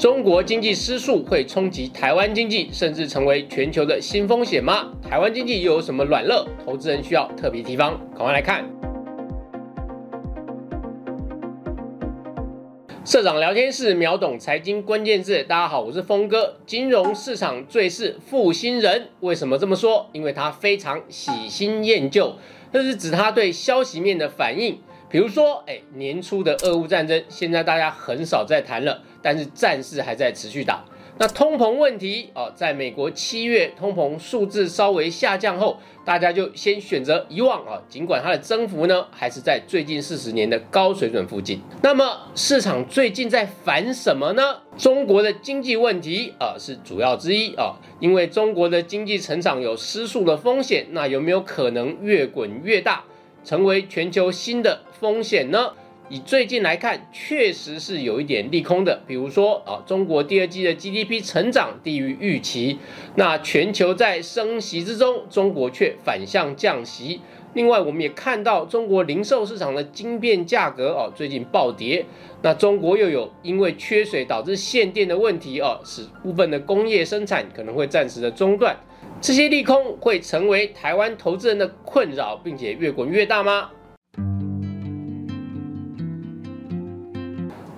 中国经济失速会冲击台湾经济，甚至成为全球的新风险吗？台湾经济又有什么软肋？投资人需要特别提防。赶快来看。社长聊天室秒懂财经关键字，大家好，我是峰哥。金融市场最是负心人，为什么这么说？因为他非常喜新厌旧，这是指他对消息面的反应。比如说，哎，年初的俄乌战争，现在大家很少再谈了，但是战事还在持续打。那通膨问题哦，在美国七月通膨数字稍微下降后，大家就先选择遗忘啊。尽管它的增幅呢，还是在最近四十年的高水准附近。那么市场最近在烦什么呢？中国的经济问题啊，是主要之一啊。因为中国的经济成长有失速的风险，那有没有可能越滚越大，成为全球新的风险呢？以最近来看，确实是有一点利空的。比如说啊，中国第二季的 GDP 成长低于预期。那全球在升息之中，中国却反向降息。另外，我们也看到中国零售市场的晶片价格哦，最近暴跌。那中国又有因为缺水导致限电的问题哦，使部分的工业生产可能会暂时的中断。这些利空会成为台湾投资人的困扰，并且越滚越大吗？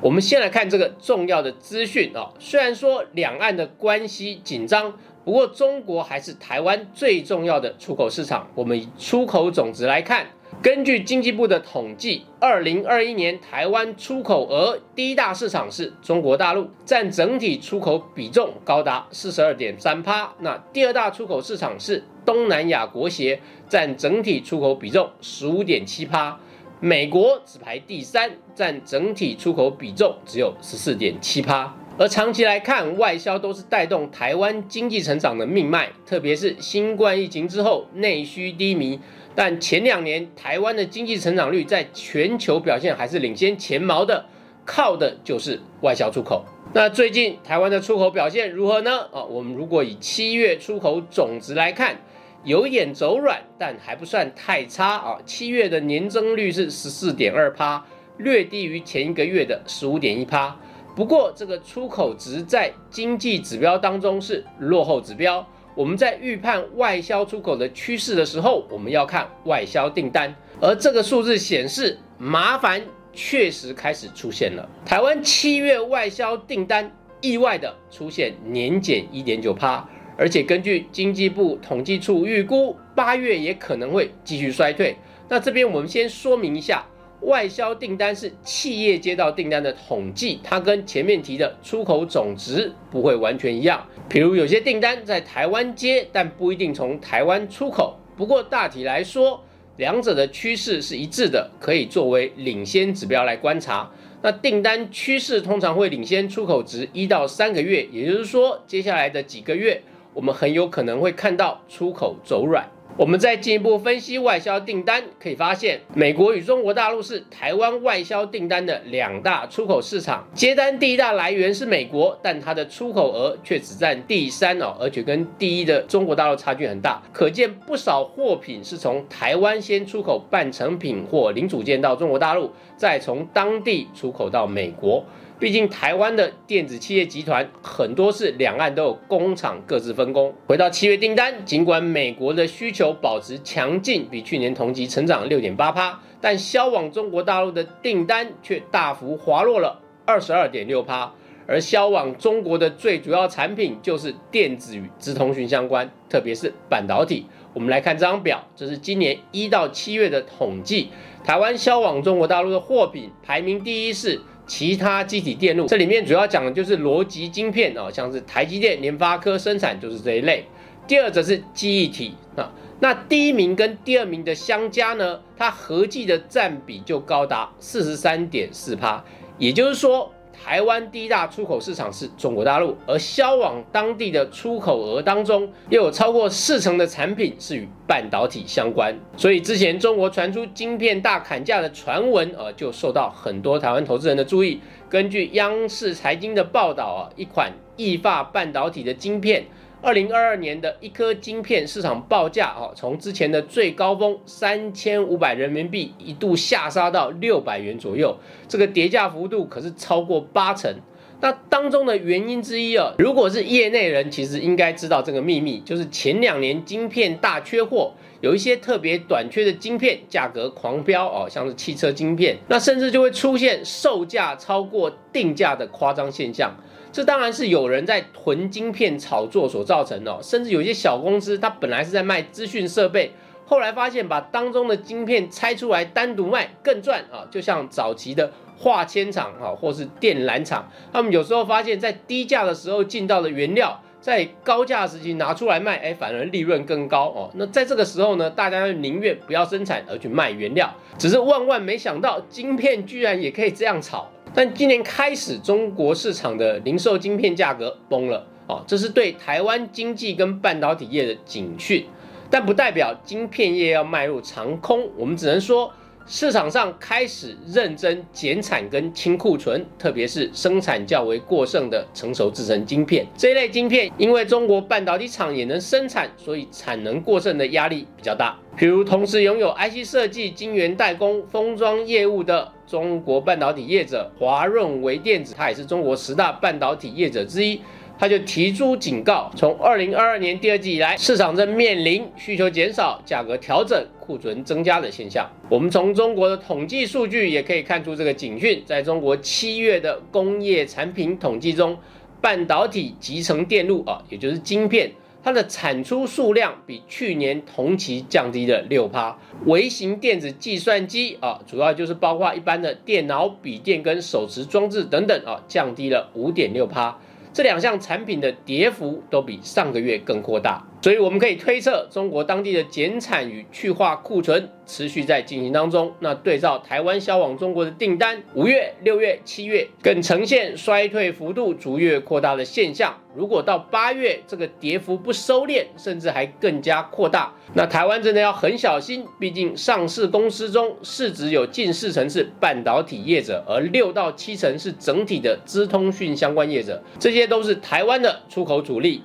我们先来看这个重要的资讯啊，虽然说两岸的关系紧张，不过中国还是台湾最重要的出口市场。我们以出口总值来看，根据经济部的统计，二零二一年台湾出口额第一大市场是中国大陆，占整体出口比重高达四十二点三趴。那第二大出口市场是东南亚国协，占整体出口比重十五点七趴。美国只排第三，占整体出口比重只有十四点七趴。而长期来看，外销都是带动台湾经济成长的命脉，特别是新冠疫情之后，内需低迷。但前两年台湾的经济成长率在全球表现还是领先前茅的，靠的就是外销出口。那最近台湾的出口表现如何呢？啊，我们如果以七月出口总值来看。有点走软，但还不算太差啊。七月的年增率是十四点二趴，略低于前一个月的十五点一趴。不过，这个出口值在经济指标当中是落后指标。我们在预判外销出口的趋势的时候，我们要看外销订单，而这个数字显示，麻烦确实开始出现了。台湾七月外销订单意外的出现年减一点九趴。而且根据经济部统计处预估，八月也可能会继续衰退。那这边我们先说明一下，外销订单是企业接到订单的统计，它跟前面提的出口总值不会完全一样。比如有些订单在台湾接，但不一定从台湾出口。不过大体来说，两者的趋势是一致的，可以作为领先指标来观察。那订单趋势通常会领先出口值一到三个月，也就是说，接下来的几个月。我们很有可能会看到出口走软。我们再进一步分析外销订单，可以发现，美国与中国大陆是台湾外销订单的两大出口市场。接单第一大来源是美国，但它的出口额却只占第三哦，而且跟第一的中国大陆差距很大。可见不少货品是从台湾先出口半成品或零组件到中国大陆，再从当地出口到美国。毕竟台湾的电子企业集团很多是两岸都有工厂，各自分工。回到七月订单，尽管美国的需求求保持强劲，比去年同期成长六点八趴，但销往中国大陆的订单却大幅滑落了二十二点六趴。而销往中国的最主要产品就是电子与资通讯相关，特别是半导体。我们来看这张表，这是今年一到七月的统计，台湾销往中国大陆的货品排名第一是。其他机体电路，这里面主要讲的就是逻辑晶片啊，像是台积电、联发科生产就是这一类。第二则是记忆体啊，那第一名跟第二名的相加呢，它合计的占比就高达四十三点四趴，也就是说。台湾第一大出口市场是中国大陆，而销往当地的出口额当中，又有超过四成的产品是与半导体相关。所以之前中国传出晶片大砍价的传闻，呃，就受到很多台湾投资人的注意。根据央视财经的报道啊，一款易发半导体的晶片。二零二二年的一颗晶片市场报价哦，从之前的最高峰三千五百人民币一度下杀到六百元左右，这个跌价幅度可是超过八成。那当中的原因之一啊，如果是业内人，其实应该知道这个秘密，就是前两年晶片大缺货，有一些特别短缺的晶片价格狂飙哦，像是汽车晶片，那甚至就会出现售价超过定价的夸张现象。这当然是有人在囤晶片炒作所造成的，甚至有些小公司，它本来是在卖资讯设备，后来发现把当中的晶片拆出来单独卖更赚啊，就像早期的。化纤厂啊，或是电缆厂，他们有时候发现，在低价的时候进到的原料，在高价时期拿出来卖，哎，反而利润更高哦。那在这个时候呢，大家宁愿不要生产而去卖原料，只是万万没想到，晶片居然也可以这样炒。但今年开始，中国市场的零售晶片价格崩了哦，这是对台湾经济跟半导体业的警讯，但不代表晶片业要迈入长空，我们只能说。市场上开始认真减产跟清库存，特别是生产较为过剩的成熟制成晶片这一类晶片，因为中国半导体厂也能生产，所以产能过剩的压力比较大。比如同时拥有 IC 设计、晶圆代工、封装业务的中国半导体业者华润微电子，它也是中国十大半导体业者之一。他就提出警告，从二零二二年第二季以来，市场正面临需求减少、价格调整、库存增加的现象。我们从中国的统计数据也可以看出这个警讯。在中国七月的工业产品统计中，半导体集成电路啊，也就是晶片，它的产出数量比去年同期降低了六趴。微型电子计算机啊，主要就是包括一般的电脑、笔电跟手持装置等等啊，降低了五点六趴。这两项产品的跌幅都比上个月更扩大，所以我们可以推测，中国当地的减产与去化库存持续在进行当中。那对照台湾销往中国的订单，五月、六月、七月更呈现衰退幅度逐月扩大的现象。如果到八月这个跌幅不收敛，甚至还更加扩大，那台湾真的要很小心。毕竟上市公司中市值有近四成是半导体业者，而六到七成是整体的资通讯相关业者，这些都是台湾的出口主力。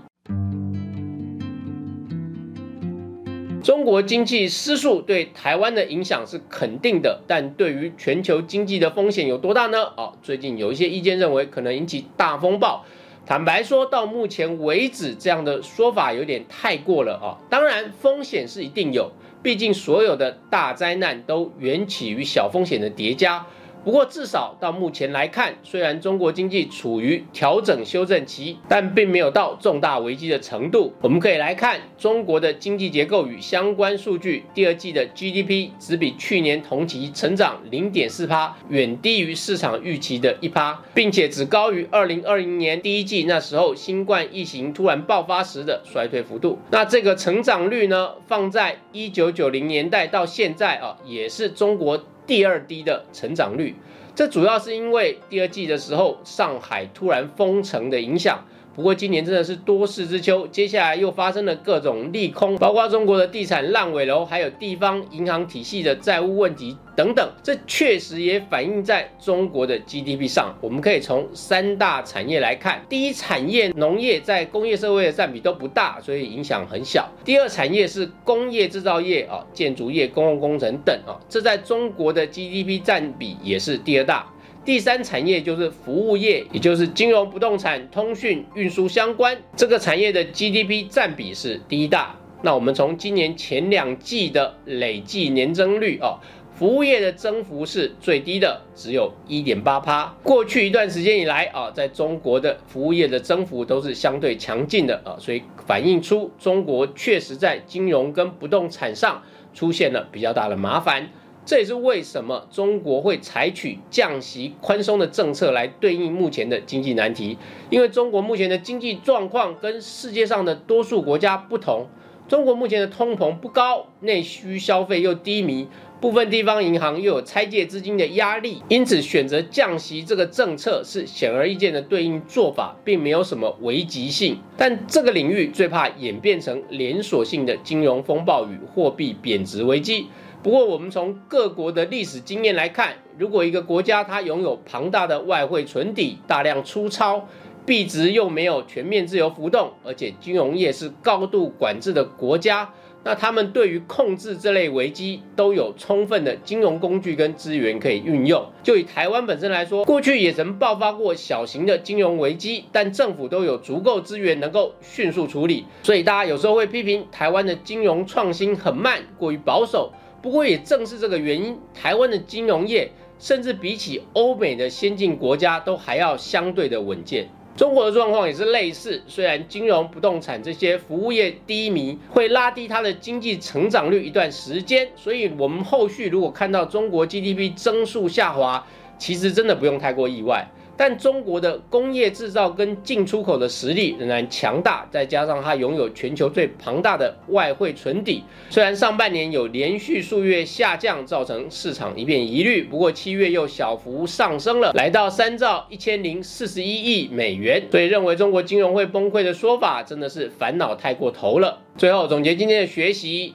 中国经济失速对台湾的影响是肯定的，但对于全球经济的风险有多大呢？哦，最近有一些意见认为可能引起大风暴。坦白说，到目前为止，这样的说法有点太过了啊！当然，风险是一定有，毕竟所有的大灾难都缘起于小风险的叠加。不过，至少到目前来看，虽然中国经济处于调整修正期，但并没有到重大危机的程度。我们可以来看中国的经济结构与相关数据，第二季的 GDP 只比去年同期成长零点四趴，远低于市场预期的一趴，并且只高于二零二零年第一季那时候新冠疫情突然爆发时的衰退幅度。那这个成长率呢，放在一九九零年代到现在啊，也是中国。第二低的成长率，这主要是因为第二季的时候上海突然封城的影响。不过今年真的是多事之秋，接下来又发生了各种利空，包括中国的地产烂尾楼，还有地方银行体系的债务问题等等，这确实也反映在中国的 GDP 上。我们可以从三大产业来看，第一产业农业在工业社会的占比都不大，所以影响很小。第二产业是工业制造业啊，建筑业、公共工程等啊，这在中国的 GDP 占比也是第二大。第三产业就是服务业，也就是金融、不动产、通讯、运输相关这个产业的 GDP 占比是第一大。那我们从今年前两季的累计年增率哦，服务业的增幅是最低的，只有一点八趴。过去一段时间以来啊，在中国的服务业的增幅都是相对强劲的啊，所以反映出中国确实在金融跟不动产上出现了比较大的麻烦。这也是为什么中国会采取降息宽松的政策来对应目前的经济难题。因为中国目前的经济状况跟世界上的多数国家不同，中国目前的通膨不高，内需消费又低迷，部分地方银行又有拆借资金的压力，因此选择降息这个政策是显而易见的对应做法，并没有什么危急性。但这个领域最怕演变成连锁性的金融风暴与货币贬值危机。不过，我们从各国的历史经验来看，如果一个国家它拥有庞大的外汇存底、大量出钞，币值又没有全面自由浮动，而且金融业是高度管制的国家，那他们对于控制这类危机都有充分的金融工具跟资源可以运用。就以台湾本身来说，过去也曾爆发过小型的金融危机，但政府都有足够资源能够迅速处理。所以大家有时候会批评台湾的金融创新很慢，过于保守。不过也正是这个原因，台湾的金融业甚至比起欧美的先进国家都还要相对的稳健。中国的状况也是类似，虽然金融、不动产这些服务业低迷，会拉低它的经济成长率一段时间，所以我们后续如果看到中国 GDP 增速下滑，其实真的不用太过意外。但中国的工业制造跟进出口的实力仍然强大，再加上它拥有全球最庞大的外汇存底。虽然上半年有连续数月下降，造成市场一片疑虑，不过七月又小幅上升了，来到三兆一千零四十一亿美元。所以认为中国金融会崩溃的说法，真的是烦恼太过头了。最后总结今天的学习。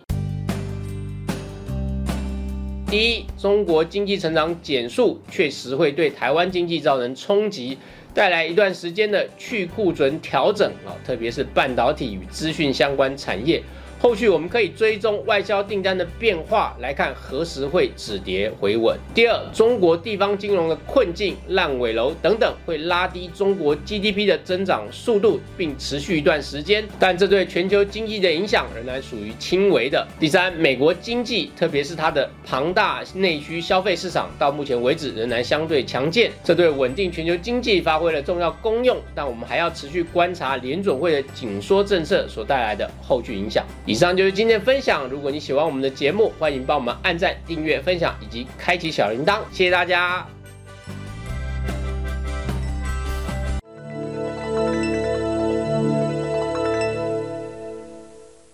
第一，中国经济成长减速确实会对台湾经济造成冲击，带来一段时间的去库存调整啊，特别是半导体与资讯相关产业。后续我们可以追踪外销订单的变化，来看何时会止跌回稳。第二，中国地方金融的困境、烂尾楼等等，会拉低中国 GDP 的增长速度，并持续一段时间，但这对全球经济的影响仍然属于轻微的。第三，美国经济，特别是它的庞大内需消费市场，到目前为止仍然相对强健，这对稳定全球经济发挥了重要功用。但我们还要持续观察联准会的紧缩政策所带来的后续影响。以上就是今天的分享。如果你喜欢我们的节目，欢迎帮我们按赞、订阅、分享以及开启小铃铛。谢谢大家。